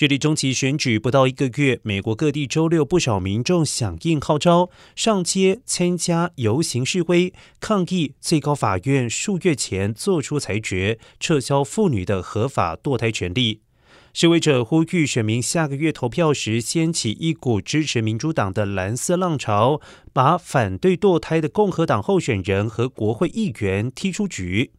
距离中期选举不到一个月，美国各地周六不少民众响应号召，上街参加游行示威，抗议最高法院数月前作出裁决，撤销妇女的合法堕胎权利。示威者呼吁选民下个月投票时掀起一股支持民主党的蓝色浪潮，把反对堕胎的共和党候选人和国会议员踢出局。